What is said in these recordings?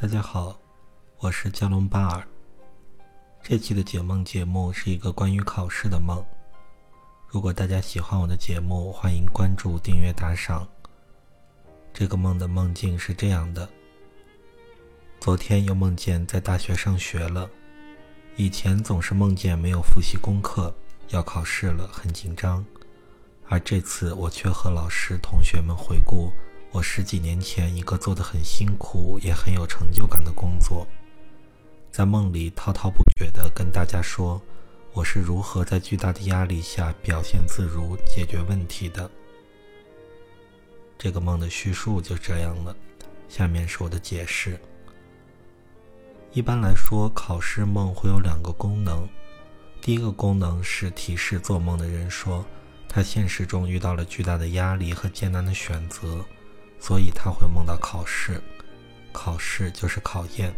大家好，我是加隆巴尔。这期的解梦节目是一个关于考试的梦。如果大家喜欢我的节目，欢迎关注、订阅、打赏。这个梦的梦境是这样的：昨天又梦见在大学上学了。以前总是梦见没有复习功课，要考试了，很紧张。而这次我却和老师、同学们回顾。我十几年前一个做得很辛苦也很有成就感的工作，在梦里滔滔不绝地跟大家说我是如何在巨大的压力下表现自如、解决问题的。这个梦的叙述就这样了，下面是我的解释。一般来说，考试梦会有两个功能，第一个功能是提示做梦的人说他现实中遇到了巨大的压力和艰难的选择。所以他会梦到考试，考试就是考验。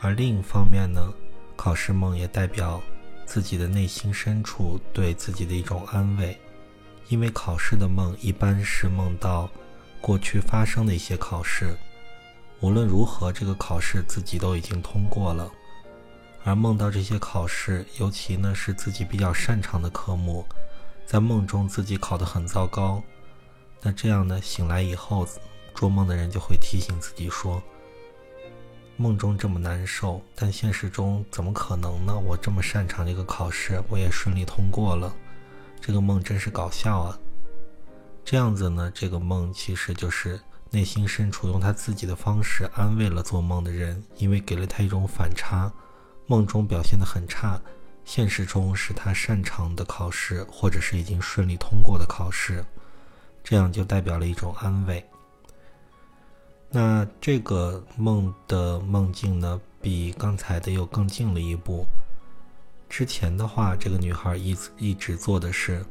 而另一方面呢，考试梦也代表自己的内心深处对自己的一种安慰，因为考试的梦一般是梦到过去发生的一些考试，无论如何，这个考试自己都已经通过了。而梦到这些考试，尤其呢是自己比较擅长的科目，在梦中自己考得很糟糕。那这样呢？醒来以后，做梦的人就会提醒自己说：“梦中这么难受，但现实中怎么可能呢？我这么擅长这个考试，我也顺利通过了。这个梦真是搞笑啊！”这样子呢，这个梦其实就是内心深处用他自己的方式安慰了做梦的人，因为给了他一种反差：梦中表现的很差，现实中是他擅长的考试，或者是已经顺利通过的考试。这样就代表了一种安慰。那这个梦的梦境呢，比刚才的又更近了一步。之前的话，这个女孩一一直做的是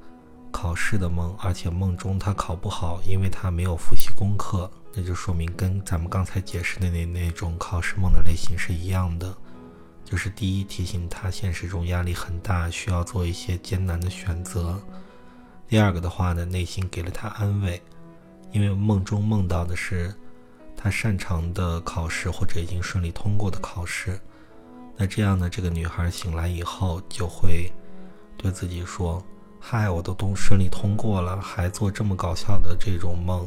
考试的梦，而且梦中她考不好，因为她没有复习功课。那就说明跟咱们刚才解释的那那种考试梦的类型是一样的，就是第一提醒她现实中压力很大，需要做一些艰难的选择。第二个的话呢，内心给了他安慰，因为梦中梦到的是他擅长的考试或者已经顺利通过的考试。那这样呢，这个女孩醒来以后就会对自己说：“嗨，我都都顺利通过了，还做这么搞笑的这种梦。”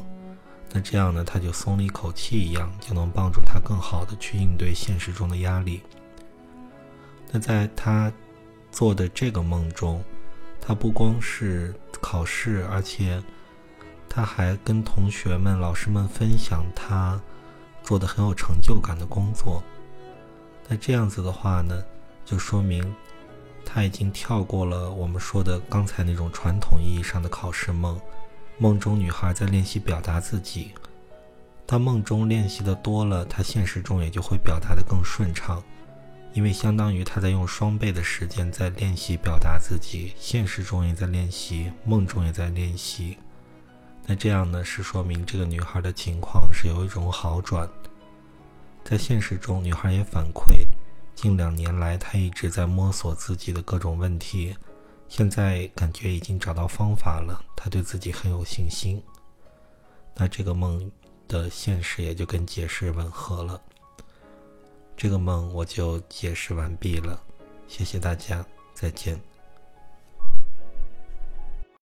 那这样呢，她就松了一口气一样，就能帮助她更好的去应对现实中的压力。那在她做的这个梦中，她不光是。考试，而且他还跟同学们、老师们分享他做的很有成就感的工作。那这样子的话呢，就说明他已经跳过了我们说的刚才那种传统意义上的考试梦。梦中女孩在练习表达自己，当梦中练习的多了，她现实中也就会表达的更顺畅。因为相当于他在用双倍的时间在练习表达自己，现实中也在练习，梦中也在练习。那这样呢，是说明这个女孩的情况是有一种好转。在现实中，女孩也反馈，近两年来她一直在摸索自己的各种问题，现在感觉已经找到方法了，她对自己很有信心。那这个梦的现实也就跟解释吻合了。这个梦我就解释完毕了，谢谢大家，再见。